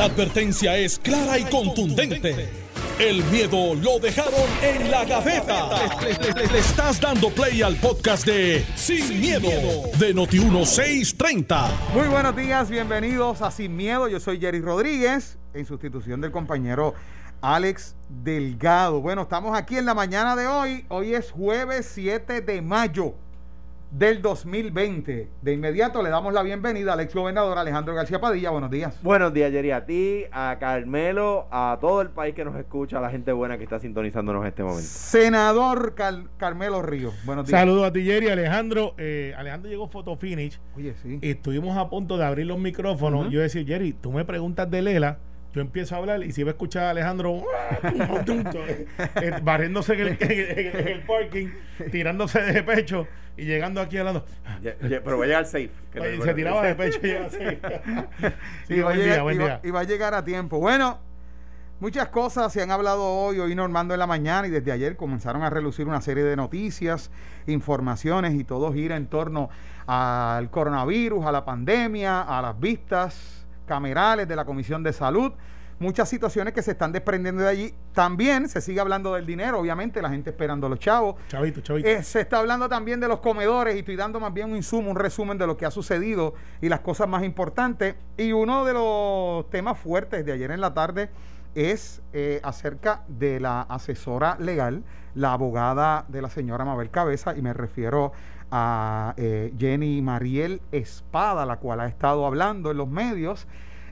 La advertencia es clara y contundente. El miedo lo dejaron en la gaveta. Le, estás dando play al podcast de Sin, miedo, de Noti1630. Muy buenos días, bienvenidos a Sin Miedo. Yo soy Jerry Rodríguez, en sustitución del compañero Alex Delgado. Bueno, estamos aquí en la mañana de hoy. Hoy es jueves 7 de mayo del 2020. De inmediato le damos la bienvenida al ex gobernador Alejandro García Padilla. Buenos días. Buenos días, Jerry, a ti, a Carmelo, a todo el país que nos escucha, a la gente buena que está sintonizándonos en este momento. Senador Carmelo Ríos. Buenos días. Saludos a ti, Jerry. Alejandro, eh, Alejandro llegó Photo Finish. Oye, sí. Estuvimos a punto de abrir los micrófonos. Yo decía, Jerry, tú me preguntas de Lela yo empiezo a hablar y si va a escuchar a Alejandro eh, barriéndose en el, parking, tirándose de pecho y llegando aquí hablando. pero va a llegar safe. y se tiraba de pecho y llega safe. y, va y va a llegar a tiempo. Bueno, muchas cosas se han hablado hoy, hoy Normando en la mañana y desde ayer comenzaron a relucir una serie de noticias, informaciones y todo gira en torno al coronavirus, a la pandemia, a las vistas camerales de la Comisión de Salud, muchas situaciones que se están desprendiendo de allí. También se sigue hablando del dinero, obviamente, la gente esperando a los chavos. Chavito, chavito. Eh, se está hablando también de los comedores y estoy dando más bien un insumo, un resumen de lo que ha sucedido y las cosas más importantes. Y uno de los temas fuertes de ayer en la tarde es eh, acerca de la asesora legal, la abogada de la señora Mabel Cabeza, y me refiero a eh, Jenny Mariel Espada, la cual ha estado hablando en los medios.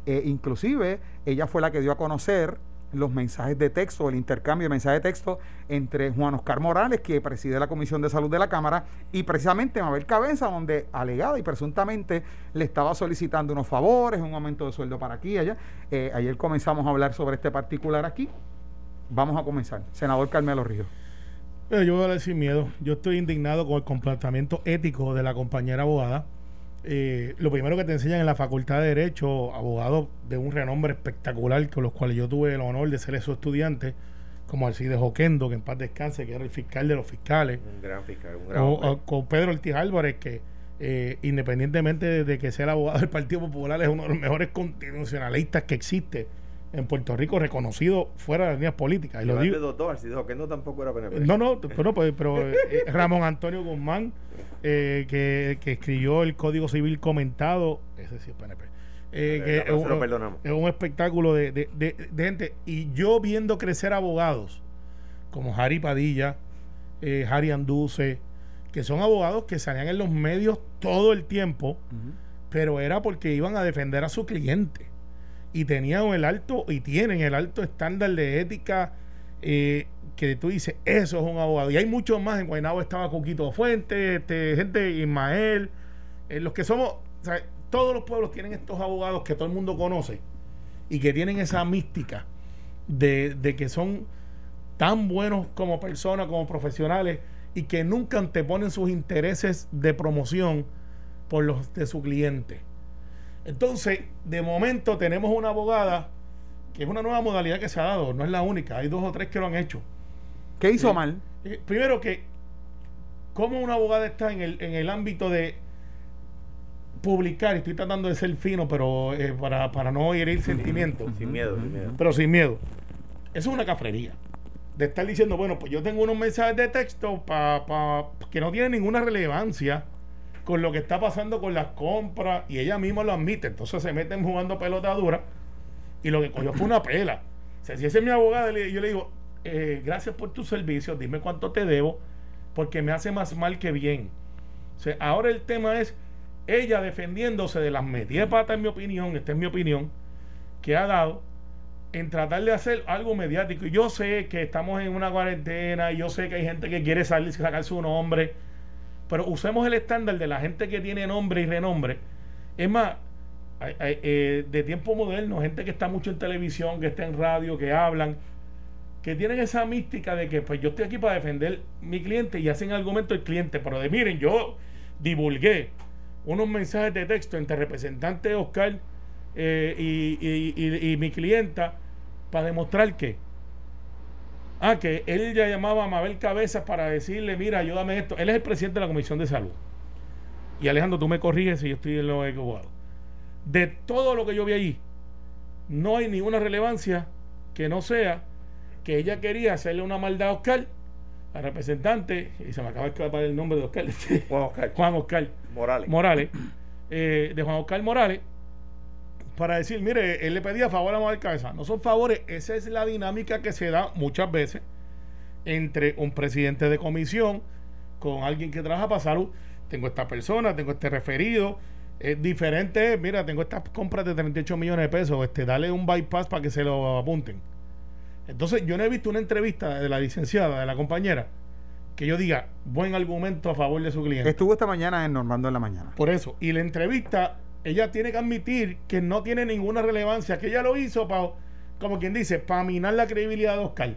Eh, inclusive, ella fue la que dio a conocer los mensajes de texto, el intercambio de mensajes de texto entre Juan Oscar Morales, que preside la Comisión de Salud de la Cámara, y precisamente Mabel Cabeza, donde alegada y presuntamente le estaba solicitando unos favores, un aumento de sueldo para aquí y allá. Eh, ayer comenzamos a hablar sobre este particular aquí. Vamos a comenzar. Senador Carmelo Ríos yo voy a decir miedo. Yo estoy indignado con el comportamiento ético de la compañera abogada. Eh, lo primero que te enseñan en la Facultad de Derecho, abogado de un renombre espectacular, con los cuales yo tuve el honor de ser su estudiante, como Alcides Joquendo, que en paz descanse, que era el fiscal de los fiscales. Un gran fiscal, un gran o, con Pedro Ortiz Álvarez, que eh, independientemente de que sea el abogado del Partido Popular, es uno de los mejores constitucionalistas que existe en Puerto Rico reconocido fuera de las líneas políticas. Y lo digo, doctor, si dijo que no tampoco era PNP. No, no, pero, pues, pero eh, Ramón Antonio Guzmán, eh, que, que, escribió el Código Civil comentado, ese sí es PNP. Eh, que es, un, es, un, espectáculo de, de, de, de, gente. Y yo viendo crecer abogados como Harry Padilla, eh, Harry Anduce, que son abogados que salían en los medios todo el tiempo, pero era porque iban a defender a su cliente y tenían el alto y tienen el alto estándar de ética eh, que tú dices, eso es un abogado. Y hay muchos más. En Guaynabo estaba Coquito Fuente, este, gente, Ismael, eh, los que somos, todos los pueblos tienen estos abogados que todo el mundo conoce y que tienen esa mística de, de que son tan buenos como personas, como profesionales y que nunca anteponen sus intereses de promoción por los de su cliente. Entonces, de momento tenemos una abogada que es una nueva modalidad que se ha dado, no es la única, hay dos o tres que lo han hecho. ¿Qué hizo mal? Eh, primero que, ¿cómo una abogada está en el, en el ámbito de publicar, estoy tratando de ser fino, pero eh, para, para no herir sentimientos. Sin miedo, sin miedo. Pero sin miedo. Eso es una cafrería. De estar diciendo, bueno, pues yo tengo unos mensajes de texto pa, que no tienen ninguna relevancia con lo que está pasando con las compras y ella misma lo admite. Entonces se meten jugando pelota dura y lo que cogió fue una pela. O sea, si ese es mi abogada, yo le digo, eh, gracias por tus servicios, dime cuánto te debo, porque me hace más mal que bien. Ahora el tema es ella defendiéndose de las medias patas, en mi opinión, esta es mi opinión, que ha dado en tratar de hacer algo mediático. Yo sé que estamos en una cuarentena, y yo sé que hay gente que quiere salir sacar su nombre pero usemos el estándar de la gente que tiene nombre y renombre. Es más, eh, de tiempo moderno, gente que está mucho en televisión, que está en radio, que hablan, que tienen esa mística de que pues yo estoy aquí para defender mi cliente y hacen argumento el cliente, pero de miren, yo divulgué unos mensajes de texto entre representante Oscar eh, y, y mi clienta para demostrar que Ah, que él ya llamaba a Mabel Cabezas para decirle, mira, ayúdame esto. Él es el presidente de la Comisión de Salud. Y Alejandro, tú me corriges si yo estoy en lo equivocado. De todo lo que yo vi allí, no hay ninguna relevancia que no sea que ella quería hacerle una maldad a Oscar, al representante, y se me acaba de escapar el nombre de Oscar, Juan Oscar Juan Oscar Morales. Morales, eh, de Juan Oscar Morales, para decir, mire, él le pedía favor a Mabel Cabeza. No son favores, esa es la dinámica que se da muchas veces entre un presidente de comisión con alguien que trabaja para salud. Tengo esta persona, tengo este referido. Es diferente, mira, tengo estas compras de 38 millones de pesos, este, dale un bypass para que se lo apunten. Entonces, yo no he visto una entrevista de la licenciada, de la compañera, que yo diga buen argumento a favor de su cliente. Estuvo esta mañana en Normando en la mañana. Por eso. Y la entrevista, ella tiene que admitir que no tiene ninguna relevancia, que ella lo hizo para, como quien dice, para minar la credibilidad de Oscar.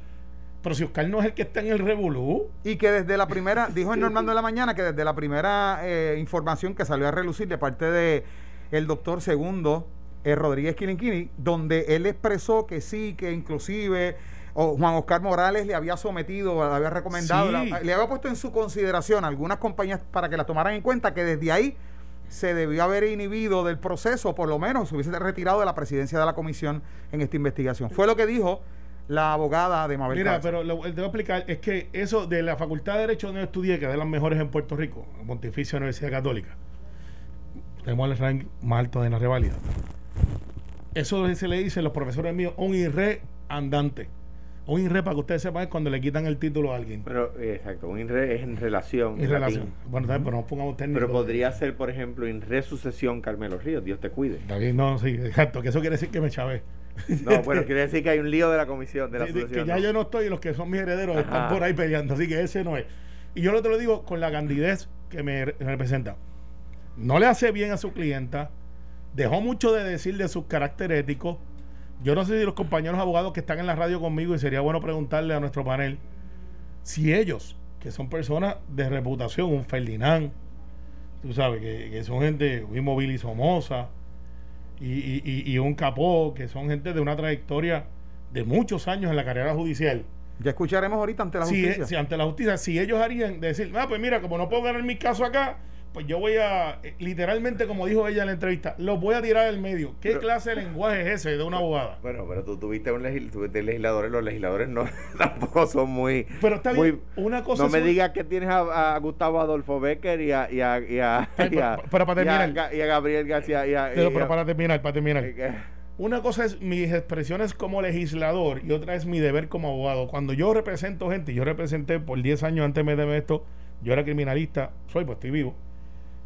Pero si Oscar no es el que está en el revolú, Y que desde la primera, dijo en Normando en la mañana que desde la primera eh, información que salió a relucir de parte de el doctor segundo eh, Rodríguez Quilinquini, donde él expresó que sí, que inclusive o Juan Oscar Morales le había sometido, le había recomendado, Sí. le había puesto en su consideración algunas compañías para que las tomaran en cuenta, que desde ahí se debió haber inhibido del proceso, por lo menos se hubiese retirado de la presidencia de la comisión en esta investigación. Fue lo que dijo la abogada de Mabel mira, pero lo, te voy a explicar, es que eso de la Facultad de Derecho donde yo estudié, que es de las mejores en Puerto Rico, Pontificia Universidad Católica, tenemos el rank más alto de la reválida. Eso se le dice a los profesores míos un IRE andante. Un IRE, para que ustedes sepan, es cuando le quitan el título a alguien. Pero, eh, exacto, un INRE es en relación. En relación. latín. Bueno, también, pero no pongamos técnicos. Pero podría ser, por ejemplo, en resucesión Carmelo Ríos, Dios te cuide. No, sí, exacto, que eso quiere decir que me chavé. No, bueno, quiere decir que hay un lío de la comisión, de la Sí, asociación. que ya ¿no? yo no estoy y los que son mis herederos Ajá. están por ahí peleando, así que ese no es. Y yo lo te lo digo con la candidez que me re- representa. No le hace bien a su clienta, dejó mucho de decir de sus carácter éticos. Yo no sé si los compañeros abogados que están en la radio conmigo, y sería bueno preguntarle a nuestro panel, si ellos, que son personas de reputación, un Ferdinand, tú sabes, que, que son gente, un Mobili Somoza, y, y- y- y un Capó, que son gente de una trayectoria de muchos años en la carrera judicial. Ya escucharemos ahorita ante la justicia. si ante la justicia, si ellos harían de decir, ah, pues mira, como no puedo ganar mi caso acá, pues yo voy a, eh, literalmente, como dijo ella en la entrevista, los voy a tirar del medio. ¿Qué Pero- clase de lenguaje es ese de una abogada? Bueno, pero tú tuviste un legis- tuviste legisladores, los legisladores no tampoco son muy. Pero está muy- bien, una cosa no me digas que tienes a, a Gustavo Adolfo Becker y a, y a, y a, y a- pero- pero para terminar. Y a Gabriel García y a, Pero, para terminar, para terminar. que- Una cosa es mis expresiones como legislador y otra es mi deber como abogado. Cuando yo represento gente, yo representé por 10 años antes de meterme esto, yo era criminalista, soy, pues estoy vivo,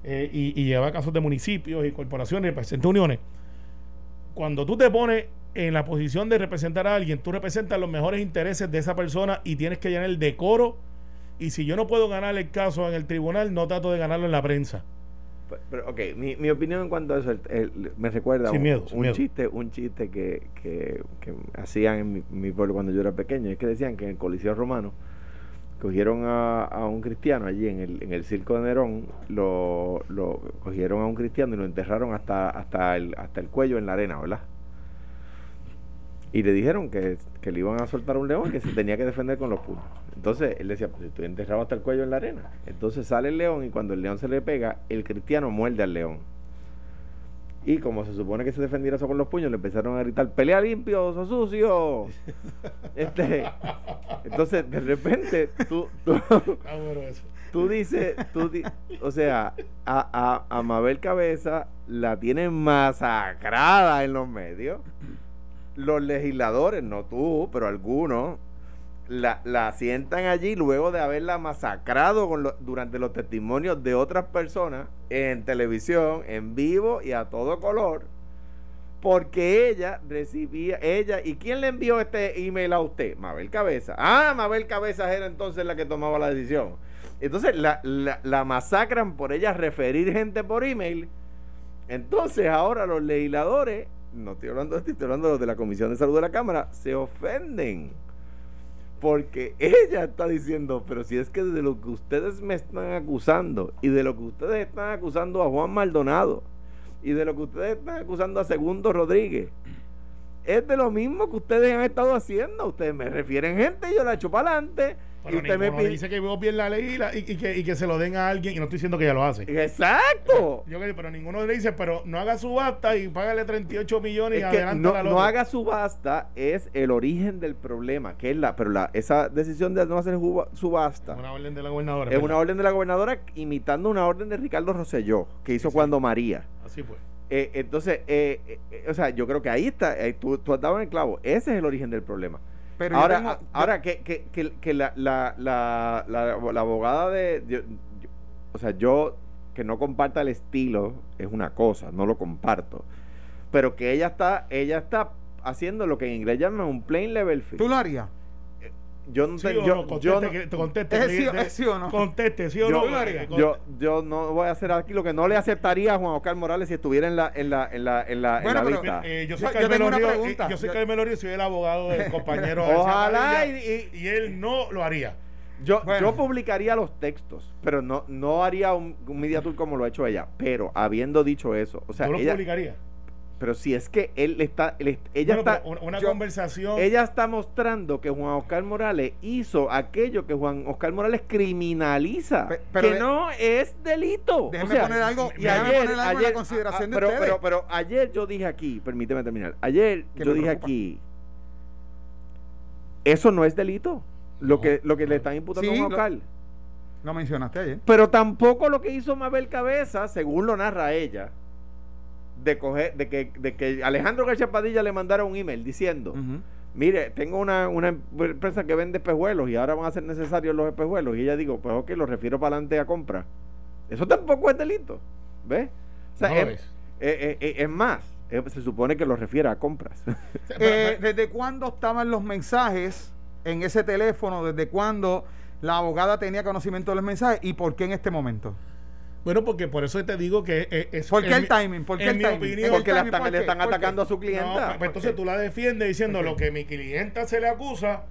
eh, y, y llevaba casos de municipios y corporaciones, representé uniones. Cuando tú te pones en la posición de representar a alguien, tú representas los mejores intereses de esa persona y tienes que llenar el decoro. Y si yo no puedo ganar el caso en el tribunal, no trato de ganarlo en la prensa. Pero, pero, ok, mi, mi opinión en cuanto a eso el- el- me recuerda Sin un, miedo, sin un miedo. chiste, un chiste que, que, que hacían en mi, mi pueblo cuando yo era pequeño. Es que decían que en el Coliseo Romano cogieron a, a un cristiano allí en el, en el circo de Nerón, lo, lo cogieron a un cristiano y lo enterraron hasta, hasta, el, hasta el cuello en la arena, ¿verdad? Y le dijeron que, que le iban a soltar un león que se tenía que defender con los puños. Entonces él decía, pues estoy enterrado hasta el cuello en la arena. Entonces sale el león y cuando el león se le pega, el cristiano muerde al león. Y como se supone que se defendiera eso con los puños, le empezaron a gritar, pelea limpio, sos sucio. Este, entonces, de repente, tú, tú, tú dices, tú di- o sea, a, a, a Mabel Cabeza la tienen masacrada en los medios. Los legisladores, no tú, pero algunos, la, la sientan allí luego de haberla masacrado durante los testimonios de otras personas en televisión, en vivo y a todo color. Porque ella recibía, ella, ¿y quién le envió este email a usted? Mabel Cabeza. Ah, Mabel Cabeza era entonces la que tomaba la decisión. Entonces la, la, la masacran por ella referir gente por email. Entonces ahora los legisladores, no estoy hablando de esto, estoy hablando de los de la Comisión de Salud de la Cámara, se ofenden. Porque ella está diciendo, pero si es que de lo que ustedes me están acusando y de lo que ustedes están acusando a Juan Maldonado y de lo que ustedes están acusando a Segundo Rodríguez, es de lo mismo que ustedes han estado haciendo. Ustedes me refieren gente y yo la echo para adelante Pero usted me pide- dice que vos bien la ley y, la- y- y que, y que se lo den a alguien, y no estoy diciendo que ella lo hace. Exacto. Yo pero ninguno le dice, pero no haga subasta y págale 38 millones y Es que adelanta no, la no haga subasta es el origen del problema, que es la, pero la, esa decisión de no hacer subasta Una orden de la gobernadora. es una orden de la gobernadora imitando una orden de Ricardo Rosselló que hizo Sí. cuando María. Así fue. Eh, entonces, eh, eh, eh, o sea, yo creo que ahí está, eh, tú, tú has dado en el clavo, ese es el origen del problema. Pero ahora, tengo- ahora que, que, que, que la, la, la, la, la abogada de, yo- yo- o sea, yo que no comparta el estilo es una cosa, no lo comparto, pero que ella está, ella está haciendo lo que en inglés llaman un plain level field. ¿Tú lo harías? Yo no ¿Sí yo, no? yo Conteste, no- que- te conteste. ¿Es sí, de- o- de- es sí o no? Conteste, ¿sí o yo, no? lo haría. yo, yo no voy a hacer aquí lo que no le aceptaría a Juan Oscar Morales si estuviera en la, en la, en la, en la, en Bueno, la pero- vista. Eh, yo Yo- soy yo Carmelo Río, eh, yo soy Yo- Carmelo Río y soy el abogado del compañero. Ojalá García y- y, él no lo haría. Yo, Bueno. yo publicaría los textos, pero no, no haría un, un media tour como lo ha hecho ella. Pero habiendo dicho eso, o sea, ¿Tú lo ella, publicarías? Pero si es que él está, él ella Bueno, está, una, yo- conversación. ella está mostrando que Juan Oscar Morales hizo aquello que Juan Oscar Morales criminaliza, pero que de- no es delito. Déjeme O sea, poner algo, y déjeme ayer, poner algo en ayer- la consideración ah, de pero, ustedes. pero, pero ayer yo dije aquí, permíteme terminar. Ayer yo dije preocupa. aquí, eso no es delito. Lo No. que, lo que le están imputando Sí, a Juan lo- Oscar. Lo mencionaste ayer. Pero tampoco lo que hizo Mabel Cabeza, según lo narra ella, de coger, de que, de que Alejandro García Padilla le mandara un email diciendo, mire, tengo una, una empresa que vende espejuelos y ahora van a ser necesarios los espejuelos. Y ella digo, pues ok, los refiero para adelante a compra. Eso tampoco es delito. ¿Ves? O sea, No lo es, es. eh, eh, eh, es más, eh, se supone que lo refiere a compras. Eh, ¿Desde cuándo estaban los mensajes en ese teléfono? ¿Desde cuándo la abogada tenía conocimiento de los mensajes? ¿Y por qué en este momento? Bueno, porque por eso te digo que es. es- ¿Por qué el mi- timing? ¿Por qué en el mi timing? opinión- El Porque la timing, están, ¿por le qué? están atacando a su No, clienta. pues, pues, entonces tú la defiendes diciendo lo que mi clienta se le acusa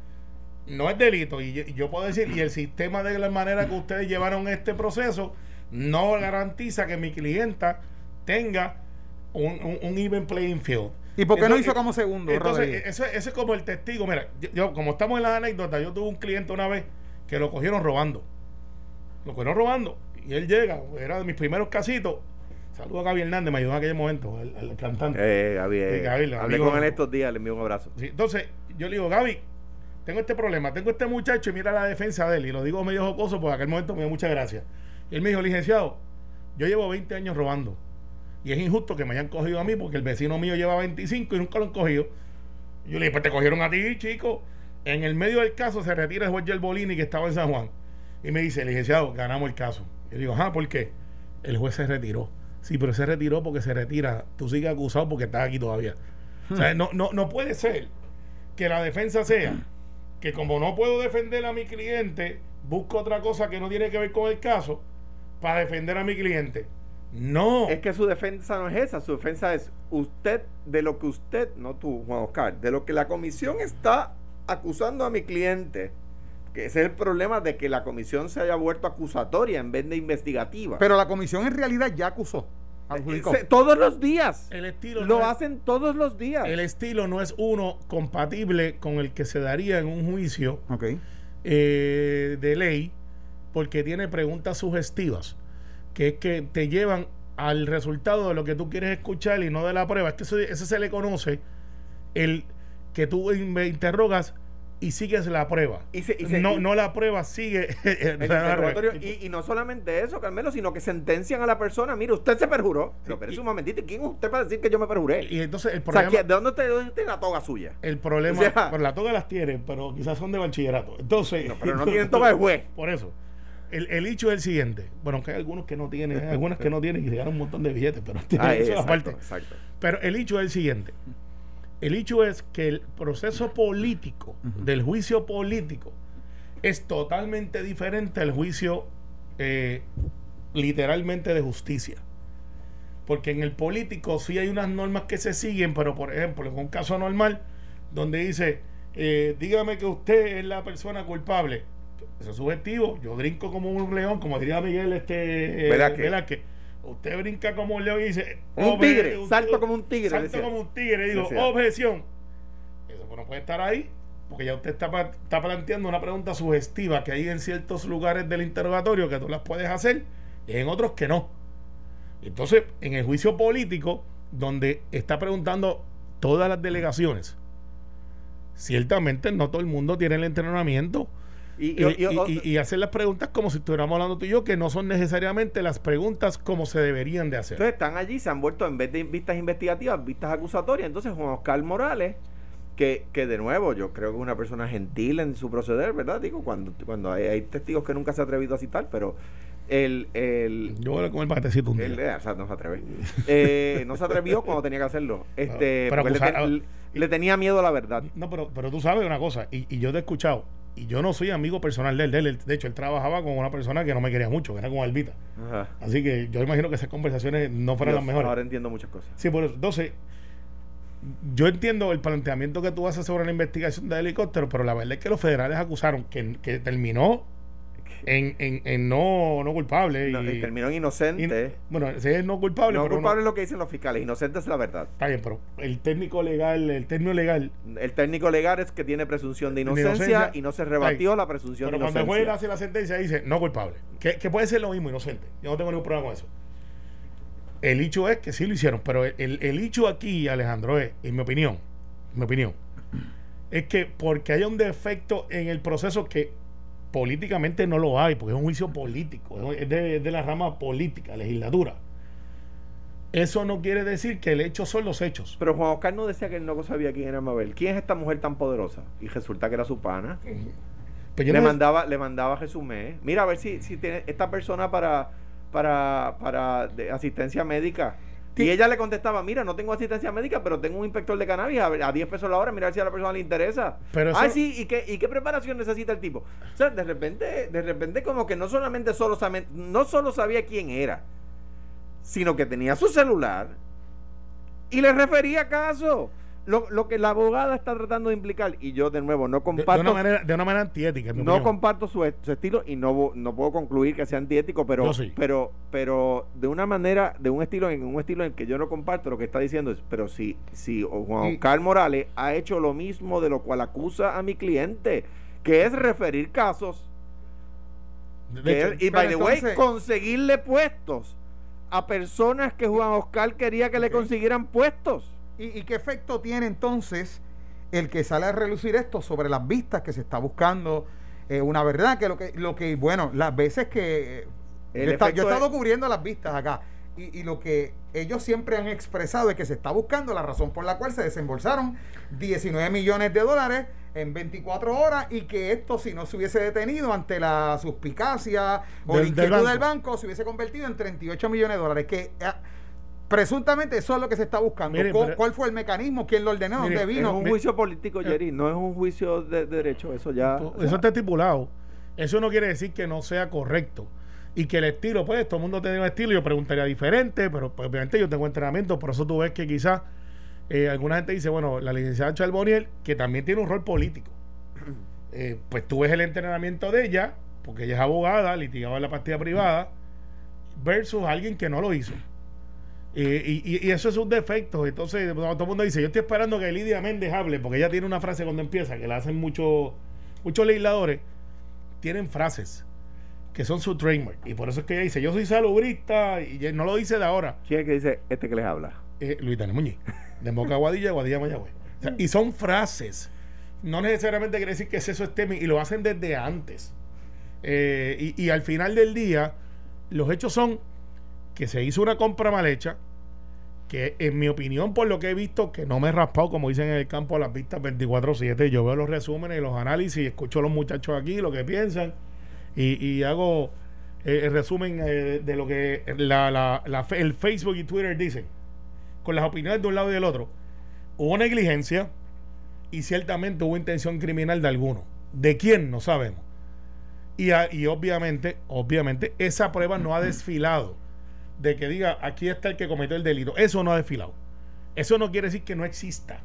no es delito. Y, y yo puedo decir, y el sistema de la manera que ustedes llevaron este proceso no garantiza que mi clienta tenga un, un, un even playing field. ¿Y por qué no hizo como segundo, Entonces, eso, eso es como el testigo. Mira, yo, yo, como estamos en las anécdotas, yo tuve un cliente una vez que lo cogieron robando. Lo cogieron robando. Y él llega, era de mis primeros casitos. Saludo a Gaby Hernández, me ayudó en aquel momento, el, el cantante. Eh, Gaby, eh, Gaby, hablé amigo- con él estos días, le envío un abrazo. Sí, entonces, yo le digo, Gaby, tengo este problema, tengo este muchacho y mira la defensa de él. Y lo digo medio jocoso porque en aquel momento me dio muchas gracias. Y él me dijo, licenciado, yo llevo 20 años robando. Y es injusto que me hayan cogido a mí porque el vecino mío lleva 25 y nunca lo han cogido. Y yo le dije, pues te cogieron a ti, chico. En el medio del caso se retira el juez Bolini que estaba en San Juan. Y me dice, licenciado, ganamos el caso. Yo digo, ajá, ¿por qué? El juez se retiró. Sí, pero se retiró porque se retira. Tú sigues acusado porque estás aquí todavía. O sea, no, no, no puede ser que la defensa sea que como no puedo defender a mi cliente, busco otra cosa que no tiene que ver con el caso para defender a mi cliente. No. Es que su defensa no es esa, su defensa es usted, de lo que usted, no tú, Juan Oscar, de lo que la comisión está acusando a mi cliente, que ese es el problema de que la comisión se haya vuelto acusatoria en vez de investigativa. Pero la comisión en realidad ya acusó. adjudicó. Se- todos los días. el estilo Lo no es- hacen todos los días. el estilo no es uno compatible con el que se daría en un juicio eh, de ley porque tiene preguntas sugestivas que es que te llevan al resultado de lo que tú quieres escuchar y no de la prueba. Es que eso, ese se le conoce el que tú me interrogas y sigues la prueba. Y se- y se- no, y- no la prueba sigue El interrogatorio, y, y no solamente eso, Carmelo, sino que sentencian a la persona. Mire, usted se perjuró. Pero, pero es un momentito. ¿y ¿Quién es usted para decir que yo me perjuré? y entonces el o sea, problema, ¿quién- ¿de dónde usted, la toga suya? el problema, o sea- por la toga las tienen, pero quizás son de bachillerato. Entonces, No, pero no tienen toga de juez. Por eso. El, el hecho es el siguiente. Bueno, aunque hay algunos que no tienen, hay algunas que no tienen y se ganan un montón de billetes, pero Ah, eso exacto, aparte. exacto. Pero el hecho es el siguiente. El hecho es que el proceso político, del juicio político, es totalmente diferente al juicio eh, literalmente de justicia. Porque en el político sí hay unas normas que se siguen, pero por ejemplo, en un caso normal, donde dice, eh, dígame que usted es la persona culpable. Eso es subjetivo. Yo brinco como un león, como diría Miguel este, eh, Velázquez. Usted brinca como un león y dice... Un "Obje- tigre, usted- salto como un tigre", Salto decía. como un tigre. Digo, Decía. objeción. Eso no puede estar ahí porque ya usted está, está planteando una pregunta sugestiva que hay en ciertos lugares del interrogatorio que tú las puedes hacer y en otros que no. Entonces, en el juicio político, donde está preguntando todas las delegaciones, ciertamente no todo el mundo tiene el entrenamiento Y, y, hacer las preguntas como si estuviéramos hablando tú y yo, que no son necesariamente las preguntas como se deberían de hacer. Entonces están allí, se han vuelto en vez de vistas investigativas, vistas acusatorias. Entonces Juan Oscar Morales, que, que de nuevo yo creo que es una persona gentil en su proceder, ¿verdad? Digo, cuando, cuando hay, hay testigos que nunca se ha atrevido a citar, pero el... el Yo voy a comer patecito un día. él, eh, o sea, no se atreve. Eh, no se atrevió cuando tenía que hacerlo. Este, Pero ten- le tenía miedo a la verdad. No, pero, pero tú sabes una cosa, y, y yo te he escuchado, y yo no soy amigo personal de él, de él. De hecho, él trabajaba con una persona que no me quería mucho, que era con Albita. Ajá. Así que yo imagino que esas conversaciones no fueran Dios, las mejores. Ahora entiendo muchas cosas. Sí, por eso. Entonces, yo entiendo el planteamiento que tú haces sobre la investigación del helicóptero, pero la verdad es que los federales acusaron que, que terminó en, en, en no, no culpable. No, y, terminó en y- inocente. bueno, ese es no culpable, no pero culpable es lo que dicen los fiscales, inocente es la verdad. está bien, pero el técnico legal, el término legal, El técnico legal es que tiene presunción de De inocencia, inocencia. y no se rebatió la presunción pero de cuando el inocencia. juez hace la sentencia dice no culpable, que, que puede ser lo mismo, inocente. Yo no tengo ningún problema con eso. El hecho es que sí lo hicieron, pero el, el, el hecho aquí, Alejandro, es, en mi opinión, en mi opinión, es que porque haya un defecto en el proceso que políticamente no lo hay, porque es un juicio político, es de, de la rama política, legislatura. Eso no quiere decir que el hecho son los hechos. Pero Juan Oscar no decía que él no sabía quién era Mabel. ¿Quién es esta mujer tan poderosa? Y resulta que era su pana. Pues yo le no- mandaba, le mandaba resumé. Mira a ver si, si tiene esta persona para, para, para de asistencia médica. Y ella le contestaba, mira, no tengo asistencia médica, pero tengo un inspector de cannabis a, a 10 pesos la hora, mira a ver si a la persona le interesa. Pero eso- Ay, sí, ¿y qué, ¿y qué preparación necesita el tipo? O sea, de repente, de repente como que no solamente solo, no solo sabía quién era, sino que tenía su celular y le refería caso. Lo, lo que la abogada está tratando de implicar, y yo de nuevo no de, de comparto una manera, de una manera antiética. en mi no opinión. comparto su, su estilo y no, no puedo concluir que sea antiético, pero, sí. pero, pero de una manera, de un estilo en un estilo en el que yo no comparto, lo que está diciendo es, pero si, si Juan Oscar Morales ha hecho lo mismo de lo cual acusa a mi cliente, que es referir casos, hecho, es- y by the way, entonces- conseguirle puestos a personas que Juan Oscar quería que le consiguieran puestos. ¿Y, y qué efecto tiene entonces el que sale a relucir esto sobre las vistas que se está buscando eh, una verdad? Que lo que, lo que bueno, las veces que eh, El yo, he yo estado es- cubriendo las vistas acá y, y lo que ellos siempre han expresado es que se está buscando la razón por la cual se desembolsaron 19 millones de dólares en 24 horas y que esto si no se hubiese detenido ante la suspicacia o Del- la del inquietud del banco. banco se hubiese convertido en 38 millones de dólares que eh, Presuntamente eso es lo que se está buscando. ¿Cuál, pero- cuál fue el mecanismo? ¿Quién lo ordenó? Mire, ¿Dónde Es vino? un me- juicio político, Jerry, no es un juicio de, de derecho, eso ya... O sea, Eso está estipulado. Eso no quiere decir que no sea correcto. Y que el estilo, pues, todo el mundo tiene un estilo. Yo preguntaría diferente, pero pues, obviamente yo tengo entrenamiento. Por eso tú ves que quizás eh, alguna gente dice, bueno, la licenciada Charboniel, que también tiene un rol político. Eh, pues tú ves el entrenamiento de ella, porque ella es abogada, litigaba en la partida privada, versus alguien que no lo hizo. Eh, y, y- eso es un defecto. Entonces, todo el mundo dice: Yo estoy esperando que Lidia Méndez hable, porque ella tiene una frase cuando empieza, que la hacen muchos muchos legisladores, tienen frases que son su trademark. Y por eso es que ella dice: Yo soy salubrista, y no lo dice de ahora. ¿Quién es que dice este que les habla? Eh, Luis Daniel Muñiz, de Moca a Guadilla, Guadilla Mayagüez. O sea, y son frases. No necesariamente quiere decir que es eso esté, y lo hacen desde antes. Eh, y, y al final del día, los hechos son que se hizo una compra mal hecha, que en mi opinión, por lo que he visto, que no me he raspado, como dicen en el campo a las vistas 24-7, yo veo los resúmenes y los análisis, escucho a los muchachos aquí lo que piensan, y, y hago eh, el resumen eh, de lo que la, la- la el Facebook y Twitter dicen, con las opiniones de un lado y del otro. Hubo negligencia y ciertamente hubo intención criminal de alguno. ¿De quién? No sabemos. Y, a- y obviamente, obviamente, esa prueba no ha desfilado de que diga aquí está el que cometió el delito. Eso no ha desfilado. Eso no quiere decir que no exista.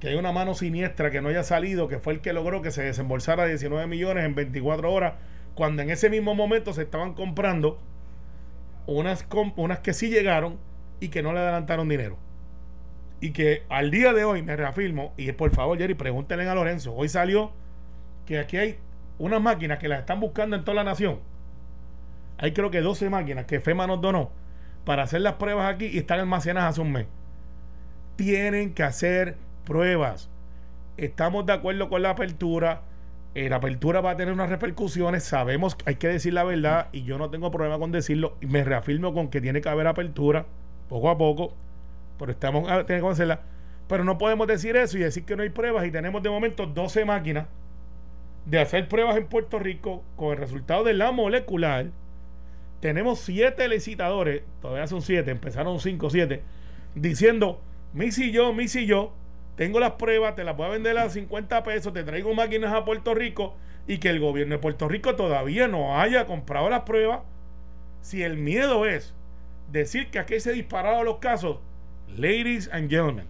Que hay una mano siniestra que no haya salido, que fue el que logró que se desembolsara 19 millones en 24 horas, cuando en ese mismo momento se estaban comprando unas, unas que sí llegaron y que no le adelantaron dinero. y que al día de hoy me reafirmo, y por favor, Jerry, pregúntenle a Lorenzo, hoy salió que aquí hay unas máquinas que las están buscando en toda la nación. Hay creo que 12 máquinas que FEMA nos donó para hacer las pruebas aquí y están almacenadas hace un mes. Tienen que hacer pruebas. Estamos de acuerdo con la apertura. Eh, la apertura va a tener unas repercusiones. Sabemos que hay que decir la verdad y yo no tengo problema con decirlo. Y me reafirmo con que tiene que haber apertura poco a poco. Pero estamos a tener que hacerla. Pero no podemos decir eso y decir que no hay pruebas. Y tenemos de momento 12 máquinas de hacer pruebas en Puerto Rico con el resultado de la molecular. Tenemos siete licitadores, todavía son siete, empezaron cinco, siete, diciendo, Missy y yo, Missy y yo, tengo las pruebas, te las voy a vender a 50 pesos, te traigo máquinas a Puerto Rico y que el gobierno de Puerto Rico todavía no haya comprado las pruebas. Si el miedo es decir que aquí se dispararon los casos, ladies and gentlemen,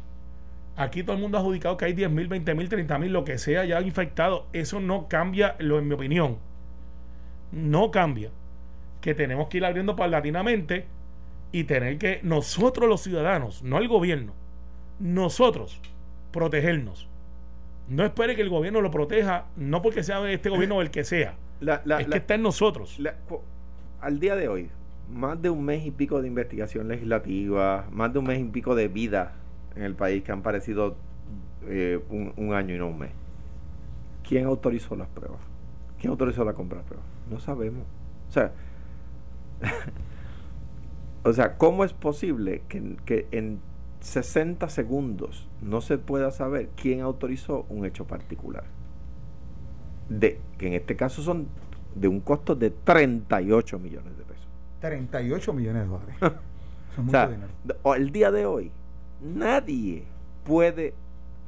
aquí todo el mundo ha adjudicado que hay 10 mil, 20 mil, 30 mil, lo que sea ya infectado. Eso no cambia, lo en mi opinión, no cambia que tenemos que ir abriendo paulatinamente y tener que nosotros los ciudadanos, no el gobierno, nosotros protegernos. No espere que el gobierno lo proteja, no porque sea este gobierno o el que sea. es que está en nosotros. al día de hoy, más de un mes y pico de investigación legislativa, más de un mes y pico de vida en el país que han parecido eh, un, un, año y no un mes. ¿Quién autorizó las pruebas? ¿Quién autorizó la compra de pruebas? No sabemos. O sea, o sea, ¿cómo es posible que, en 60 segundos no se pueda saber quién autorizó un hecho particular? De, que en este caso son de un costo de 38 millones de pesos. 38 millones de dólares. o sea, El día de hoy, nadie puede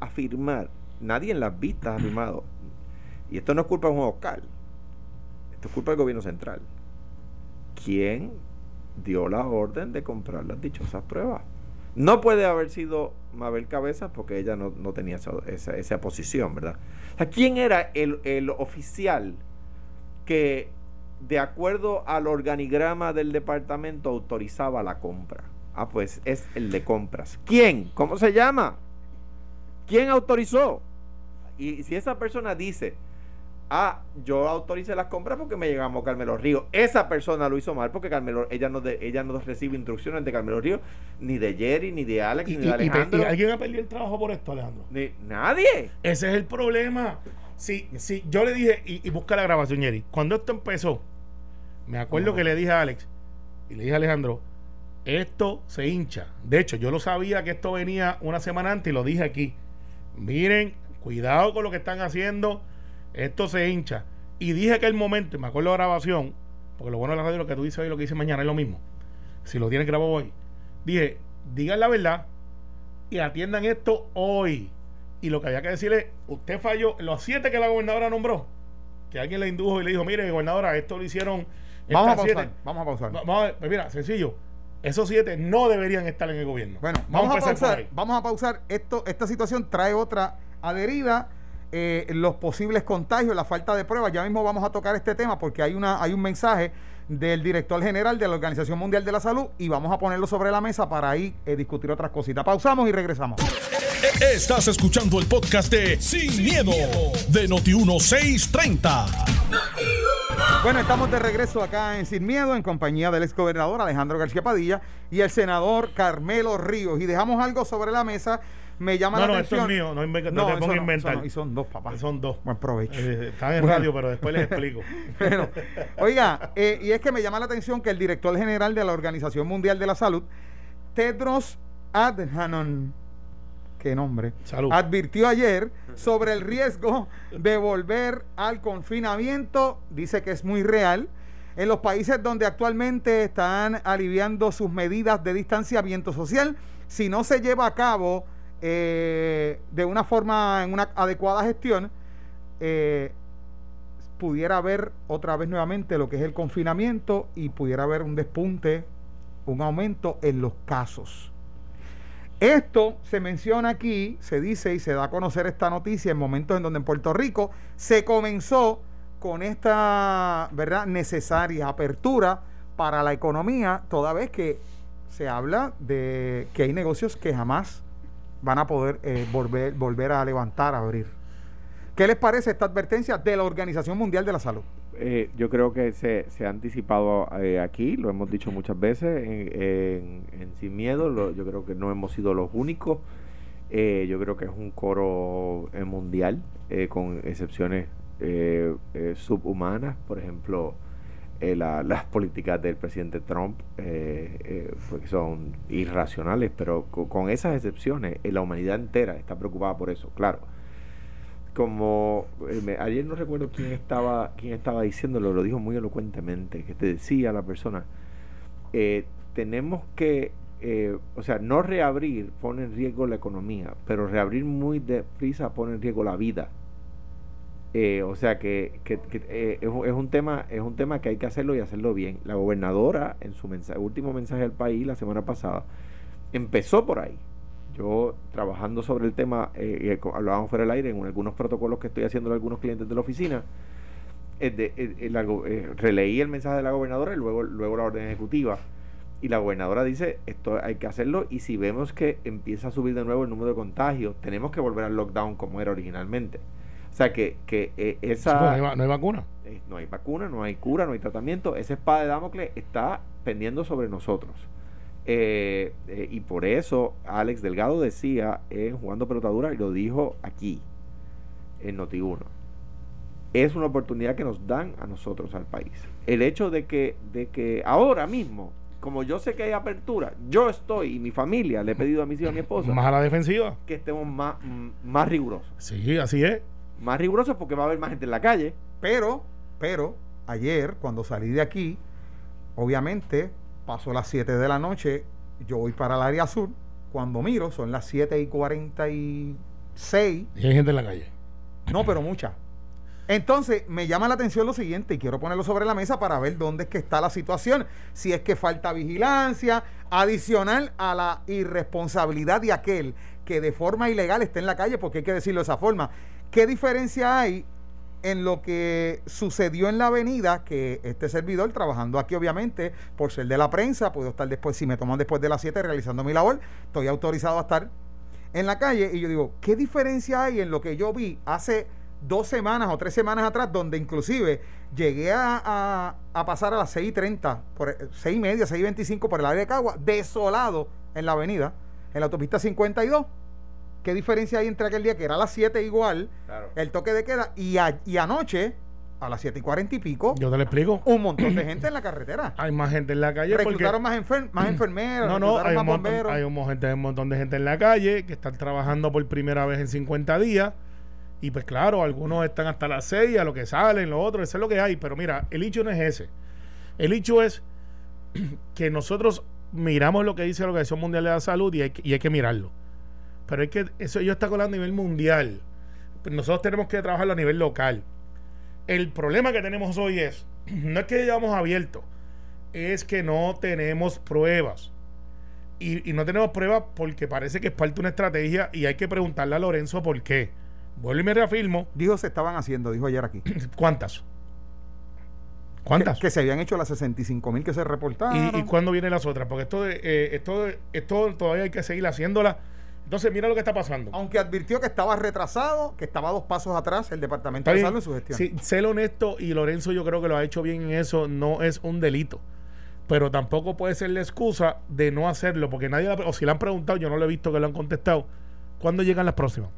afirmar, nadie en las vistas ha afirmado, y esto no es culpa de un local, esto es culpa del gobierno central quién dio la orden de comprar las dichosas pruebas. No puede haber sido Mabel Cabezas porque ella no, tenía esa, esa, posición, ¿verdad? O sea, ¿quién era el, el oficial que, de acuerdo al organigrama del departamento, autorizaba la compra? Ah, pues es el de compras. ¿Quién? ¿Cómo se llama? ¿Quién autorizó? Y si esa persona dice, ah, yo autoricé las compras porque me llegamos Carmelo Río. Esa persona lo hizo mal porque Carmelo, ella no, de, ella no recibe instrucciones de Carmelo Río, ni de Jerry, ni de Alex, ni de Alejandro. Y, alguien ha perdido el trabajo por esto, Alejandro? Ni, nadie. Ese es el problema. Sí, sí, yo le dije, y, busca la grabación, Jerry. Cuando esto empezó, me acuerdo que le dije a Alex y le dije a Alejandro, esto se hincha. De hecho, yo lo sabía que esto venía una semana antes y lo dije aquí. Miren, cuidado con lo que están haciendo esto se hincha. Y dije que el momento, y me acuerdo de la grabación, porque lo bueno de la radio, lo que tú dices hoy y lo que dices mañana es lo mismo. Si lo tienes grabado hoy, dije, digan la verdad y atiendan esto hoy. Y lo que había que decirle, usted falló, los siete que la gobernadora nombró, que alguien le indujo y le dijo, mire, gobernadora, esto lo hicieron. Vamos a pausar, vamos a pausar. vamos a pues mira, sencillo. Esos siete no deberían estar en el gobierno. Bueno, vamos, a, pausar. Vamos a pausar. Esto, esta situación trae otra adherida eh, los posibles contagios, la falta de pruebas. Ya mismo vamos a tocar este tema porque hay, una, hay un mensaje del director general de la Organización Mundial de la Salud y vamos a ponerlo sobre la mesa para ahí eh, discutir otras cositas. Pausamos y regresamos. Estás escuchando el podcast de Sin, miedo, de Noti1630. Bueno, estamos de regreso acá en Sin Miedo en compañía del ex gobernador Alejandro García Padilla y el senador Carmelo Ríos. Y dejamos algo sobre la mesa me llama la atención. No, esto es mío, no, no, te pongo inventar. y son dos, papás. Son dos. Buen provecho. Eh, están en radio, pero después les explico. bueno, oiga, eh, y es que me llama la atención que el director general de la Organización Mundial de la Salud, Tedros Adhanom, qué nombre, Salud. advirtió ayer sobre el riesgo de volver al confinamiento. Dice que es muy real. En los países donde actualmente están aliviando sus medidas de distanciamiento social, si no se lleva a cabo eh, de una forma, en una adecuada gestión, eh, pudiera haber otra vez nuevamente lo que es el confinamiento y pudiera haber un despunte, un aumento en los casos. Esto se menciona aquí, se dice y se da a conocer esta noticia en momentos en donde en Puerto Rico se comenzó con esta verdad necesaria apertura para la economía, toda vez que se habla de que hay negocios que jamás van a poder eh, volver, volver a levantar, a abrir. ¿Qué les parece esta advertencia de la Organización Mundial de la Salud? Eh, yo creo que se, se ha anticipado eh, aquí, lo hemos dicho muchas veces en, en- Sin Miedo, lo- yo creo que no hemos sido los únicos, Eh, yo creo que es un coro mundial, con excepciones subhumanas, por ejemplo, eh, la- las políticas del presidente Trump eh, eh, pues son irracionales, pero co- con esas excepciones, eh, la humanidad entera está preocupada por eso, claro como eh, ayer no recuerdo quién estaba quién estaba diciéndolo, lo dijo muy elocuentemente, que te decía la persona, tenemos que, eh, o sea, no reabrir pone en riesgo la economía, pero reabrir muy deprisa pone en riesgo la vida. Eh, o sea que, eh, es, un, tema es un tema que hay que hacerlo y hacerlo bien. La gobernadora en su último mensaje al país la semana pasada empezó por ahí. Yo trabajando sobre el tema, eh, eh, hablábamos fuera del aire en algunos protocolos que estoy haciendo a algunos clientes de la oficina. eh, de- releí el mensaje de la gobernadora y luego, luego la orden ejecutiva. Y la gobernadora dice, esto hay que hacerlo y si vemos que empieza a subir de nuevo el número de contagios, tenemos que volver al lockdown como era originalmente. O sea que, que eh, Sí, esa... pues, no, hay, va- no hay vacuna. Eh, no hay vacuna, no hay cura, no hay tratamiento. Esa espada de Damocles está pendiendo sobre nosotros. Eh, y por eso Alex Delgado decía en Jugando Pelotadura, y lo dijo aquí, en Noti1, es una oportunidad que nos dan a nosotros, al país. El hecho de que, de que ahora mismo, como yo sé que hay apertura, yo estoy y mi familia, le he pedido a mis hijos y a mi esposa, Más a la defensiva. que estemos más, más rigurosos. Sí, así es. Más rigurosos porque va a haber más gente en la calle. Pero, pero, ayer, cuando salí de aquí, obviamente, pasó las 7 de la noche, yo voy para el área sur, cuando miro, son las 7 y 46, Y hay gente en la calle. no, pero muchas. Entonces, me llama la atención lo siguiente, y quiero ponerlo sobre la mesa para ver dónde es que está la situación. Si es que falta vigilancia, adicional a la irresponsabilidad de aquel que de forma ilegal está en la calle, porque hay que decirlo de esa forma. ¿Qué diferencia hay en lo que sucedió en la avenida, que este servidor, trabajando aquí obviamente, por ser de la prensa, puedo estar después, si me toman después de las 7 realizando mi labor, estoy autorizado a estar en la calle y yo digo, ¿qué diferencia hay en lo que yo vi hace dos semanas o tres semanas atrás, donde inclusive llegué a, pasar a las 6.30, por, 6 y media, 6.25 por el área de Cagua, desolado en la avenida, en la autopista 52? ¿Qué diferencia hay entre aquel día que era a las 7 igual, Claro. el toque de queda, y, a- y anoche, a las 7 y 40 y pico, Yo te lo explico. un montón de gente en la carretera? Hay más gente en la calle porque... Reclutaron más, enfer- más enfermeras, No, no, hay más un, montón, bomberos. hay un, mo- gente- un montón de gente en la calle que están trabajando por primera vez en 50 días. Y pues claro, algunos están hasta las 6, a lo que salen, lo otro, eso es lo que hay. Pero mira, el hecho no es ese. El hecho es que nosotros miramos lo que dice la Organización Mundial de la Salud y hay que, y hay que mirarlo. Pero es que eso yo está con a nivel mundial. Nosotros tenemos que trabajarlo a nivel local. El problema que tenemos hoy es, no es que llevamos abierto, es que no tenemos pruebas. Y, y no tenemos pruebas porque parece que es parte de una estrategia y hay que preguntarle a Lorenzo por qué. Vuelvo y me reafirmo, Dijo se estaban haciendo, dijo ayer aquí. ¿cuántas? ¿Cuántas? Que, que se habían hecho las 65 mil que se reportaron. ¿Y, y cuándo vienen las otras? Porque esto, de- eh, esto, esto todavía hay que seguir haciéndola. Entonces, mira lo que está pasando. Aunque advirtió que estaba retrasado, que estaba dos pasos atrás el Departamento de. Salud en su gestión. Sí, ser honesto y Lorenzo yo creo que lo ha hecho bien en eso, no es un delito. Pero tampoco puede ser la excusa de no hacerlo, porque nadie, la- o si le han preguntado, yo no lo he visto que lo han contestado. ¿Cuándo llegan las próximas?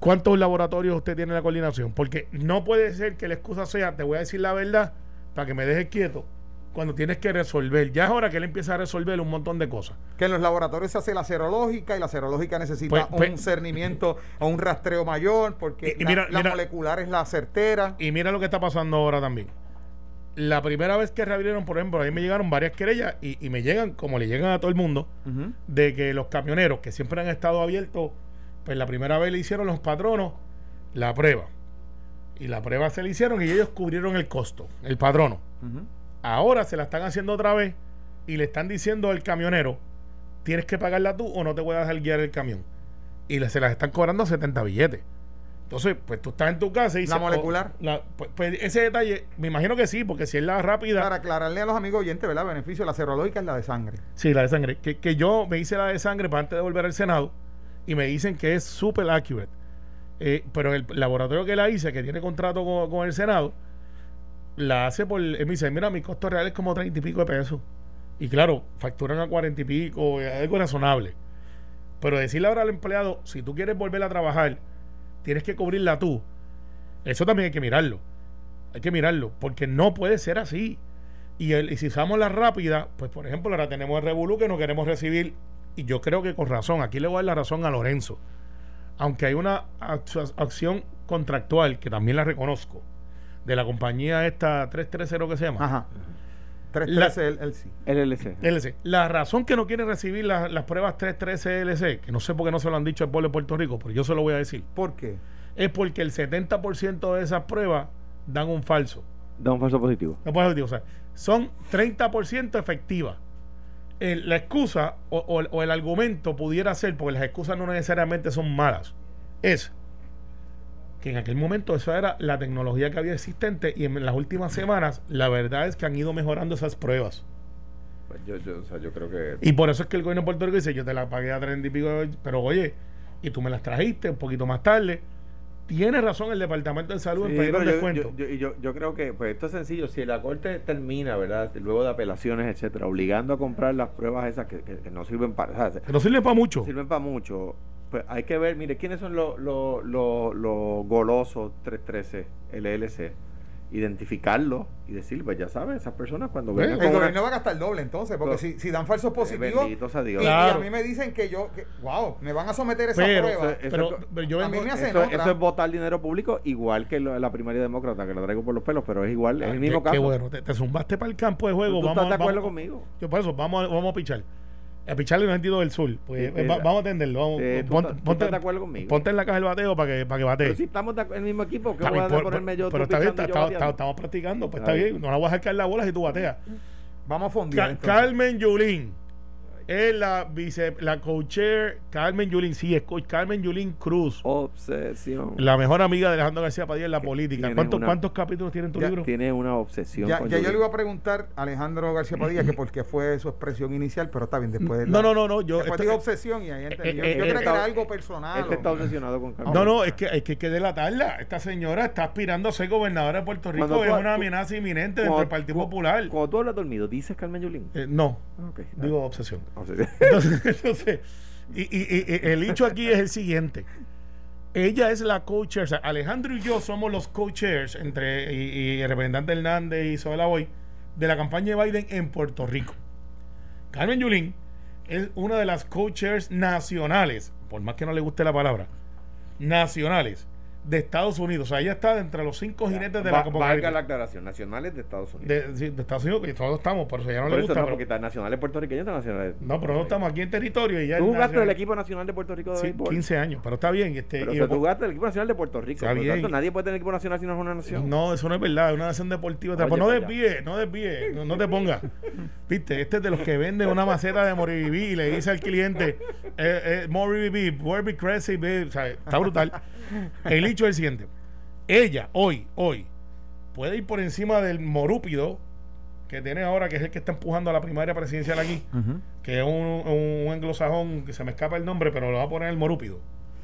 ¿Cuántos laboratorios usted tiene en la coordinación? Porque no puede ser que la excusa sea, te voy a decir la verdad, para que me dejes quieto, cuando tienes que resolver. Ya es hora que él empiece a resolver un montón de cosas. Que en los laboratorios se hace la serológica y la serológica necesita Pues- pues- un cernimiento o un rastreo mayor porque Y- y la, mira- la mira- molecular es la certera. Y mira lo que está pasando ahora también. La primera vez que reabrieron, por ejemplo, a mí me llegaron varias querellas y, y me llegan, como le llegan a todo el mundo, de que los camioneros que siempre han estado abiertos, pues la primera vez le hicieron los patronos la prueba. Y la prueba se le hicieron y ellos cubrieron el costo, el patrono. Ujú. Ahora se la están haciendo otra vez y le están diciendo al camionero, tienes que pagarla tú o no te voy a dejar guiar el camión. Y le- se las están cobrando 70 billetes. Entonces, pues tú estás en tu casa y ¿La dices, molecular? oh, la- pues, pues ese detalle, me imagino que sí, porque si es la rápida. Para aclararle a los amigos oyentes, ¿verdad? Beneficio, la serológica es la de sangre. Sí, la de sangre. Que, que yo me hice la de sangre para antes de volver al Senado y me dicen que es super accurate. Eh, pero el laboratorio que la hice, que tiene contrato con, con el Senado, la hace por. Él me dice: Mira, mi costo real es como 30 y pico de pesos. Y claro, facturan a 40 y pico, es algo razonable. Pero decirle ahora al empleado: si tú quieres volver a trabajar, tienes que cubrirla tú. Eso también hay que mirarlo. Hay que mirarlo, porque no puede ser así. Y, si usamos la rápida, pues por ejemplo, ahora tenemos el Revolú que no queremos recibir, y yo creo que con razón, aquí le voy a dar la razón a Lorenzo. Aunque hay una acción contractual, que también la reconozco, de la compañía esta 330 que se llama, Ajá. 313 el, el sí. LLC. LC. La razón que no quiere recibir la- las pruebas 313 LC, que no sé por qué no se lo han dicho al pueblo de Puerto Rico, pero yo se lo voy a decir, ¿Por qué? es porque el 70% de esas pruebas dan un falso. Da un falso positivo. No puedo decir, o sea, son 30% efectivas. El- la excusa o, o el argumento pudiera ser, porque las excusas no necesariamente son malas, es que en aquel momento eso era la tecnología que había existente y en las últimas semanas la verdad es que han ido mejorando esas pruebas. Pues yo, yo, o sea, yo creo que. Y por eso es que el gobierno de Puerto Rico dice, yo te la pagué a 30 y pico, pero oye, y tú me las trajiste un poquito más tarde. Tiene razón el Departamento de Salud Sí, en pedir un descuento. yo, yo- yo- yo creo que pues esto es sencillo. Si la corte termina, ¿verdad? Luego de apelaciones, etcétera, obligando a comprar las pruebas esas que, que- que no sirven para. o sea, que no sirve para mucho. sirven para mucho. Pues hay que ver, mire, ¿quiénes son los, los, los, los golosos 313 LLC? Identificarlos y decir, pues ya sabes, esas personas cuando vengan El con una- gobierno va a gastar doble entonces, porque si, si dan falsos positivos. bendito sea y, Dios. y Claro. a mí me dicen que yo, que, wow, me van a someter esa Pero, prueba. eso- pero, eso- pero yo a mí me hacen Eso, eso es votar dinero público, igual que lo- la primaria demócrata, que la traigo por los pelos, pero es igual, es el mismo qué, caso. qué bueno, te, te zumbaste para el campo de juego. ¿Tú vamos, estás de acuerdo vamos- conmigo? Yo por eso, vamos, a- vamos a pichar. A picharle en el sentido del sur. Pues, Sí, eh, va- sí. vamos a atenderlo. Vamos, ¿tú pon- tú ponte, de acuerdo conmigo? ponte en la caja del bateo para que, para que batee. Pero si estamos en el mismo equipo, ¿qué Está voy a por- ponerme yo? pero está bien, está- está- bateando? estamos practicando. Pues Está está bien. bien. No la voy a caer la bola si tú bateas. Vamos a fondear. Ca- entonces. Carmen Yulín es la vice, la co-chair. Carmen Yulín, sí, es Carmen Yulín Cruz. Obsesión. La mejor amiga de Alejandro García Padilla en la política. ¿Cuántos, una- ¿Cuántos capítulos tiene en tu Ya libro? Tiene una obsesión. Ya, con ya yo le iba a preguntar a Alejandro García Padilla que por qué fue su expresión inicial, pero está bien, después. de No, la- no, no, no. Yo, después esto- dijo obsesión y ahí entendí. Yo, eh, yo eh, creía que eh, era algo personal. Este está obsesionado con Carmen. No, no, es que hay que, que delatarla. Esta señora está aspirando a ser gobernadora de Puerto Rico. Cuando Es tú- una tú- amenaza inminente dentro del Partido Popular. Cuando tú hablas dormido, ¿dices Carmen Yulín? Eh, no, digo obsesión. Entonces, y, el hecho aquí es el siguiente. Ella es la co-chair. o sea, Alejandro y yo somos los co-chairs entre y, el representante Hernández y Soela Boy de la campaña de Biden en Puerto Rico. Carmen Yulín es una de las co-chairs nacionales, por más que no le guste la palabra, nacionales de Estados Unidos. O sea, ella está entre los cinco jinetes de Va- la Valga Apocalipsis. la aclaración, nacionales de Estados Unidos. de, sí, de Estados Unidos, que todos estamos, por eso ya no Por le eso gusta. no, pero- porque está nacionales puertorriqueños están nacionales. no, pero no estamos aquí en territorio y ya Tú jugaste del equipo nacional de Puerto Rico de Sí, béisbol. 15 años, pero está bien. Este, Pero y o sea, me- tú jugaste del equipo nacional de Puerto Rico. Está Por lo bien. tanto, nadie puede tener equipo nacional si no es una nación. no, eso no es verdad, es una nación deportiva. Oye, Pues no desvíe, no desvíe, no, no te pongas. Viste, este es de los que vende una maceta de Moribibi y le dice al cliente, eh, eh, Moribibi, Crazy, babe", o sea, está brutal. El hecho es el siguiente. Ella, hoy, hoy, puede ir por encima del morúpido que tiene ahora, que es el que está empujando a la primaria presidencial aquí, que es un, un anglosajón que se me escapa el nombre, pero lo va a poner el morúpido,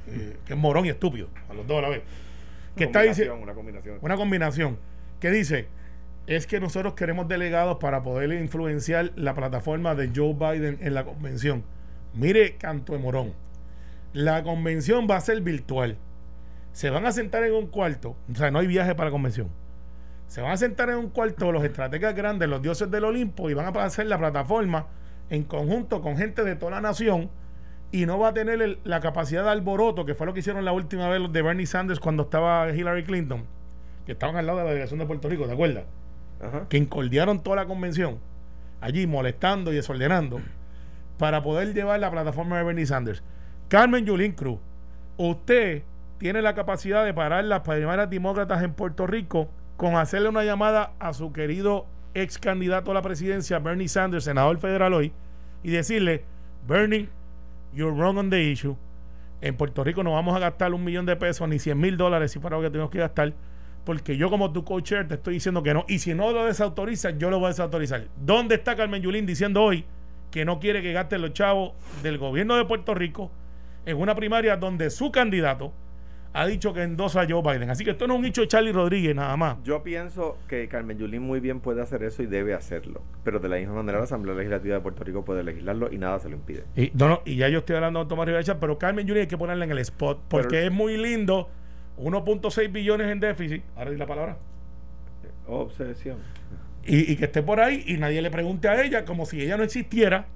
eh, que es morón y estúpido, a los dos a la vez. Que está diciendo Una combinación. una combinación que dice es que nosotros queremos delegados para poder influenciar la plataforma de Joe Biden en la convención. Mire, canto de morón. La convención va a ser virtual. Se van a sentar en un cuarto, o sea, no hay viaje para la convención. Se van a sentar en un cuarto los estrategas grandes, los dioses del Olimpo, y van a hacer la plataforma en conjunto con gente de toda la nación y no va a tener el- la capacidad de alboroto, que fue lo que hicieron la última vez los de Bernie Sanders cuando estaba Hillary Clinton, que estaban al lado de la delegación de Puerto Rico, ¿te acuerdas? Ajá. Que incordiaron toda la convención, allí molestando y desordenando, para poder llevar la plataforma de Bernie Sanders. Carmen Yulín Cruz, usted tiene la capacidad de parar las primarias demócratas en Puerto Rico con hacerle una llamada a su querido ex candidato a la presidencia, Bernie Sanders, senador federal hoy, y decirle, Bernie, you're wrong on the issue. En Puerto Rico no vamos a gastar un millón de pesos ni 100 mil dólares si fuera lo que tenemos que gastar. Porque yo como tu coach te estoy diciendo que no. Y si no lo desautorizas, yo lo voy a desautorizar. ¿Dónde está Carmen Yulín diciendo hoy que no quiere que gasten los chavos del gobierno de Puerto Rico en una primaria donde su candidato ha dicho que endosa a Joe Biden. Así que esto no es un hecho de Charlie Rodríguez nada más. Yo pienso que Carmen Yulín muy bien puede hacer eso y debe hacerlo. Pero de la misma manera la Asamblea Legislativa de Puerto Rico puede legislarlo y nada se lo impide. Y, no, no, y ya yo estoy hablando de Tomás Rivera, pero Carmen Yulín hay que ponerla en el spot porque Pero- es muy lindo. 1.6 billones en déficit. Ahora di la palabra. Obsesión. Y, y que esté por ahí y nadie le pregunte a ella como si ella no existiera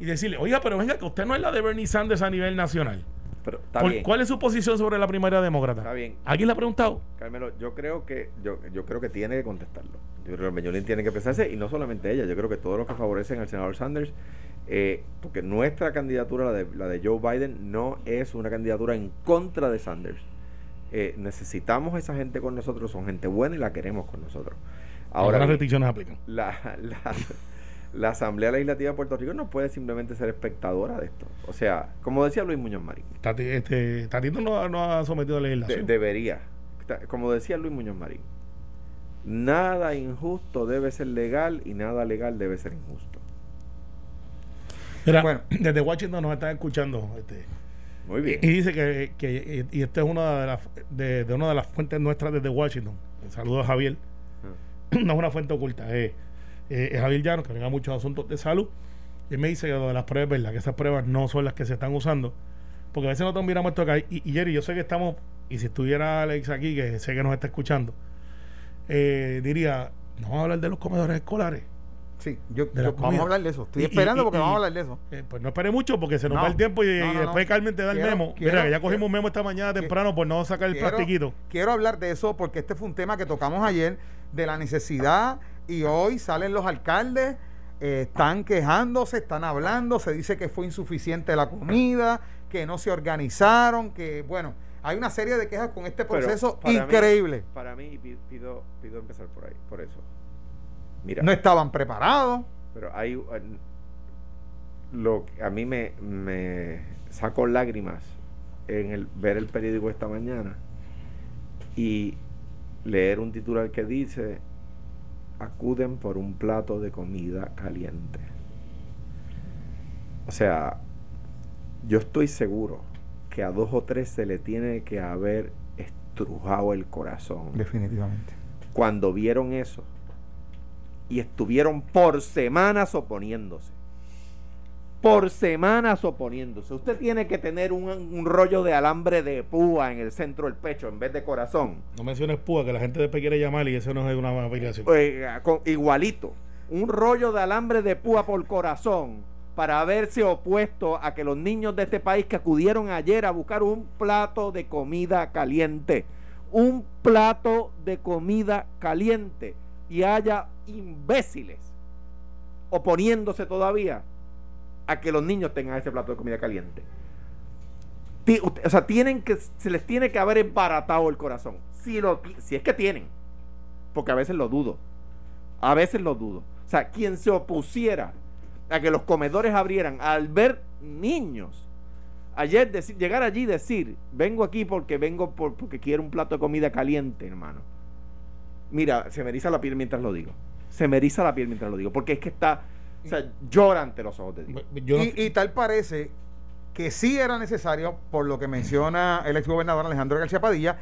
y decirle, oiga, pero venga, que usted no es la de Bernie Sanders a nivel nacional. Pero está ¿Por- bien. ¿Cuál es su posición sobre la primaria demócrata? Está bien. ¿Alguien le ha preguntado? Carmelo, yo creo que yo, yo creo que tiene que contestarlo. Yo creo que Yulín tiene que expresarse y no solamente ella, yo creo que todos los que favorecen al senador Sanders, eh, porque nuestra candidatura, la de, la de Joe Biden, no es una candidatura en contra de Sanders. Eh, necesitamos esa gente con nosotros, son gente buena y la queremos con nosotros. Ahora Ahora, las restricciones aplican. la, la, la Asamblea Legislativa de Puerto Rico no puede simplemente ser espectadora de esto. O sea, como decía Luis Muñoz Marín, Tati, este, Tatito no, no ha sometido a de- legislación. debería, como decía Luis Muñoz Marín, nada injusto debe ser legal y nada legal debe ser injusto. Mira, Bueno. desde Washington nos están escuchando. Este, Muy bien. y dice que, que- y esta es una de las de, de una de las fuentes nuestras desde Washington. Saludos a Javier. no es una fuente oculta, es, eh, es Javier Llano, que venga muchos asuntos de salud. Y él me dice que lo de las pruebas, ¿verdad? Que esas pruebas no son las que se están usando. Porque a veces nosotros miramos esto acá. Y, y Jerry, yo sé que estamos, y si estuviera Alex aquí, que sé que nos está escuchando, eh, diría, no vamos a hablar de los comedores escolares. Sí, yo, vamos a hablar de eso. Estoy Y- esperando y- porque vamos a hablar de eso. Eh, pues no espere mucho porque se nos No. va el tiempo y, No, y no, después. Carmen te da el memo. quiero- Mira, que ya cogimos un memo esta mañana temprano por no sacar el quiero, plastiquito. quiero hablar de eso porque este fue un tema que tocamos ayer de la necesidad y hoy salen los alcaldes, eh, están quejándose, están hablando, se dice que fue insuficiente la comida, que no se organizaron, que bueno, hay una serie de quejas con este proceso para mí- increíble. para mí, pido, pido empezar por ahí, por eso. Mira, No estaban preparados. pero hay uh, lo que a mí me, me sacó lágrimas en el ver el periódico esta mañana y leer un titular que dice acuden por un plato de comida caliente. O sea, yo estoy seguro que a dos o tres se le tiene que haber estrujado el corazón Definitivamente. cuando vieron eso y estuvieron por semanas oponiéndose. Por semanas oponiéndose. Usted tiene que tener un, un rollo de alambre de púa en el centro del pecho en vez de corazón. No menciones púa, que la gente después quiere llamar y eso no es una afiliación. Eh, con- igualito. Un rollo de alambre de púa por corazón para haberse opuesto a que los niños de este país que acudieron ayer a buscar un plato de comida caliente, un plato de comida caliente y haya imbéciles oponiéndose todavía a que los niños tengan ese plato de comida caliente. O sea, tienen que, se les tiene que haber embaratado el corazón. Si, lo, si es que tienen. Porque a veces lo dudo. A veces lo dudo. O sea, quien se opusiera a que los comedores abrieran al ver niños. Ayer decir, llegar allí y decir, vengo aquí porque vengo por, porque quiero un plato de comida caliente, hermano. Mira, se me eriza la piel mientras lo digo. Se me eriza la piel mientras lo digo. Porque es que está, o sea, llora ante los ojos de Dios. Yo no- y, y tal parece que sí era necesario, por lo que menciona el exgobernador Alejandro García Padilla,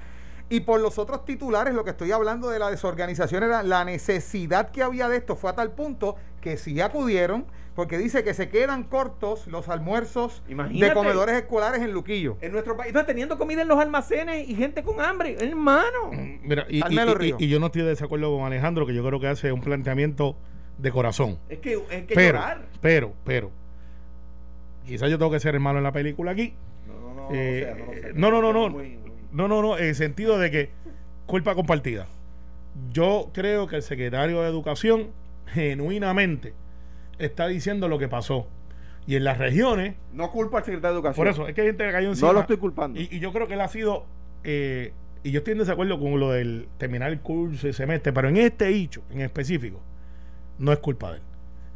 y por los otros titulares, lo que estoy hablando de la desorganización era la necesidad que había de esto, fue a tal punto que sí acudieron, porque dice que se quedan cortos los almuerzos Imagínate. de comedores escolares en Luquillo. En nuestro país, entonces, teniendo comida en los almacenes y gente con hambre, hermano. Mira, y, y- y- y yo no estoy de desacuerdo con Alejandro, que yo creo que hace un planteamiento de corazón. Es que es que Pero, llorar. pero, pero, quizás yo tengo que ser hermano en la película aquí. No, no, no, Eh, o sea, lo sé. no, no, no, no. Muy- muy- No, no, no, en el sentido de que culpa compartida. Yo creo que el secretario de Educación genuinamente está diciendo lo que pasó. Y en las regiones, No culpo al secretario de Educación. por eso, es que hay gente que cayó encima. No lo estoy culpando. Y, y yo creo que él ha sido, eh, y yo estoy en desacuerdo con lo del terminar el curso y semestre, pero en este hecho en específico, no es culpa de él.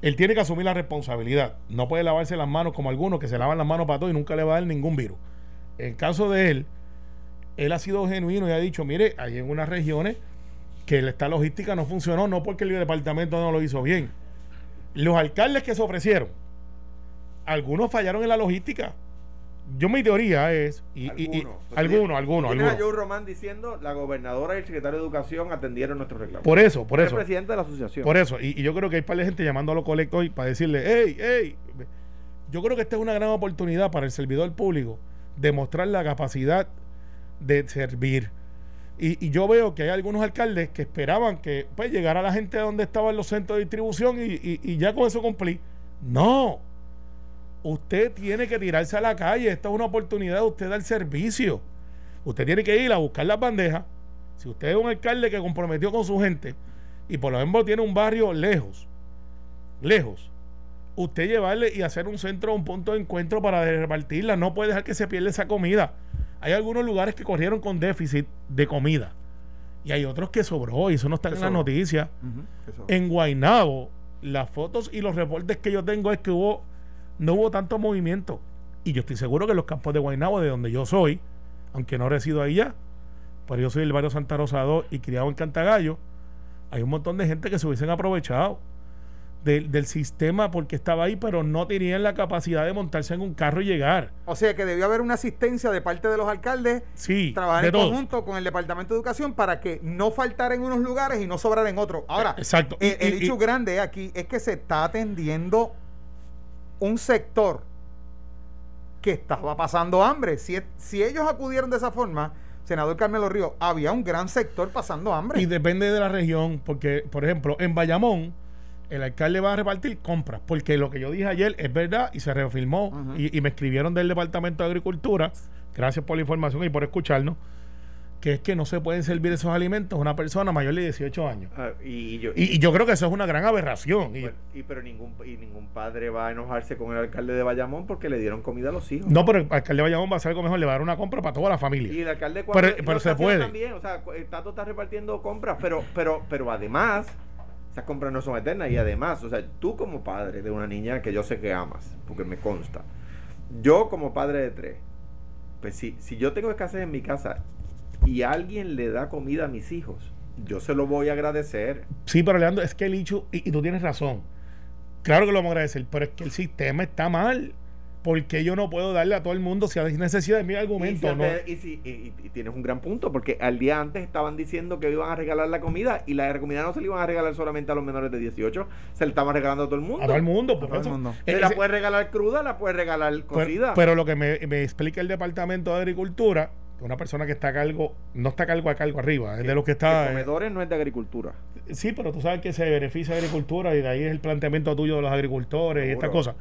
Él tiene que asumir la responsabilidad. No puede lavarse las manos como algunos que se lavan las manos para todo y nunca le va a dar ningún virus. en caso de él, él ha sido genuino y ha dicho, mire, hay en unas regiones que esta logística no funcionó, no porque el departamento no lo hizo bien. Los alcaldes que se ofrecieron, algunos fallaron en la logística. Yo mi teoría es, y, y- y- algunos, algunos, Tienes a algunos. Joe Román diciendo la gobernadora y el secretario de Educación atendieron nuestros reclamos. Por eso, por Es eso. el presidente de la asociación. Por eso, y, y yo creo que hay par de gente llamando a los colectos hoy para decirle, hey, hey, yo creo que esta es una gran oportunidad para el servidor público demostrar la capacidad de servir. Y, y yo veo que hay algunos alcaldes que esperaban que pues, llegara la gente a donde estaban los centros de distribución y, y- y ya con eso cumplí. No. Usted tiene que tirarse a la calle. Esta es una oportunidad de usted dar servicio. Usted tiene que ir a buscar las bandejas. Si usted es un alcalde que comprometió con su gente y por ejemplo tiene un barrio lejos, lejos, usted llevarle y hacer un centro, un punto de encuentro para repartirla. No puede dejar que se pierda esa comida. Hay algunos lugares que corrieron con déficit de comida y hay otros que sobró y eso no está en las noticias. En Guaynabo, las fotos y los reportes que yo tengo es que hubo no hubo tanto movimiento. Y yo estoy seguro que en los campos de Guaynabo, de donde yo soy, aunque no resido ahí ya, pero yo soy del barrio Santa Rosa 2 y criado en Cantagallo, hay un montón de gente que se hubiesen aprovechado del, del sistema porque estaba ahí, pero no tenían la capacidad de montarse en un carro y llegar. O sea que debió haber una asistencia de parte de los alcaldes, Sí, trabajar en todos. conjunto con el Departamento de Educación para que no faltara en unos lugares y no sobrara en otros. Ahora, Exacto. el, Y- el y- hecho y- grande aquí es que se está atendiendo un sector que estaba pasando hambre. Si, si ellos acudieron de esa forma, senador Carmelo Río, había un gran sector pasando hambre. Y depende de la región, porque, por ejemplo, en Bayamón, el alcalde va a repartir compras, porque lo que yo dije ayer es verdad y se reafirmó. Y me escribieron del Departamento de Agricultura, gracias por la información y por escucharnos, que es que no se pueden servir esos alimentos a una persona mayor de 18 años. Ah, y, yo, Y, y yo creo que eso es una gran aberración. Y- bueno, y pero ningún y ningún padre va a enojarse con el alcalde de Bayamón porque le dieron comida a los hijos. no, pero el alcalde de Bayamón va a hacer algo mejor, le va a dar una compra para toda la familia. Y el alcalde cuando Pero- pero se puede. También, o sea, el Tato está repartiendo compras, pero, pero, pero además, esas compras no son eternas. Y además, o sea, tú como padre de una niña que yo sé que amas, porque me consta. Yo como padre de tres, pues si, si yo tengo escasez en mi casa y alguien le da comida a mis hijos, yo se lo voy a agradecer. Sí, pero Leandro, es que el hecho, y, y tú tienes razón, claro que lo vamos a agradecer, pero es que el sistema está mal. Porque yo no puedo darle a todo el mundo si hay necesidad de mi Y, si argumento? ¿no? y si- y- y- y tienes un gran punto, porque al día antes estaban diciendo que iban a regalar la comida y la comida no se le iban a regalar solamente a los menores de 18, se le estaban regalando a todo el mundo. A todo el mundo, por A todo el eso. mundo. Se la ese- puedes regalar cruda, la puedes regalar cocida. pero lo que me, me explica el Departamento de Agricultura, una persona que está a cargo, no está a cargo a cargo arriba, es de los que Que está. eh, comedores no es de agricultura. sí, pero tú sabes que se beneficia de agricultura y de ahí es el planteamiento tuyo de los agricultores y estas cosas.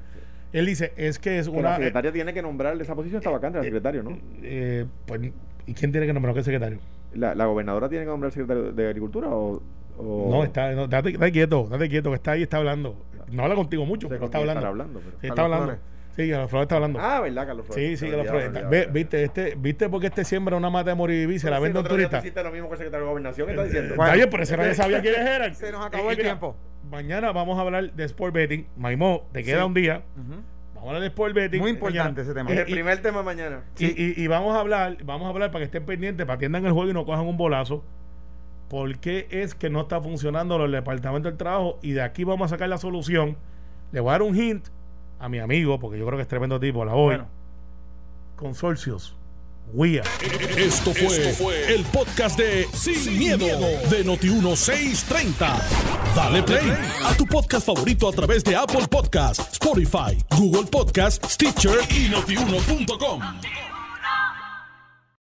Él dice, es que es Que la una. secretaria tiene que nombrar, esa posición está vacante, la secretario, ¿no? eh, pues, ¿Y quién tiene que nombrar qué secretario? La, la gobernadora tiene que nombrar secretario de agricultura o. o- No, está, no, date, date quieto, date quieto, que está ahí, está hablando. No habla contigo mucho, No sé pero está hablando. pero- Sí, está hablando. Sí, Carlos Flores está hablando. Ah, ¿verdad, Carlos Flores? sí, sí, Carlos Flores. viste, este, viste porque este siembra una mata de vivir, se la Sí, vende a un turista. hiciste lo mismo que el secretario de gobernación, ¿qué está diciendo? Bueno. Está bien, pero ese nadie sabía quiénes eran. Se nos acabó el mira, tiempo. Mañana vamos a hablar de Sport Betting. Maimó, te queda Sí. un día. Vamos a hablar de Sport Betting. Muy importante mañana. ese tema. Es el y- primer tema mañana. Y, y- y vamos a hablar, vamos a hablar para que estén pendientes, para que atiendan el juego y no cojan un bolazo. ¿Por qué es que no está funcionando el departamento del trabajo? Y de aquí vamos a sacar la solución. Le voy a dar un hint a mi amigo, porque yo creo que es tremendo tipo, la voy. Bueno. Consorcios. WIA. Esto fue, el podcast de Sin, miedo, de Noti1630. Dale play a tu podcast favorito a través de Apple Podcasts, Spotify, Google Podcasts, Stitcher y notiuno.com.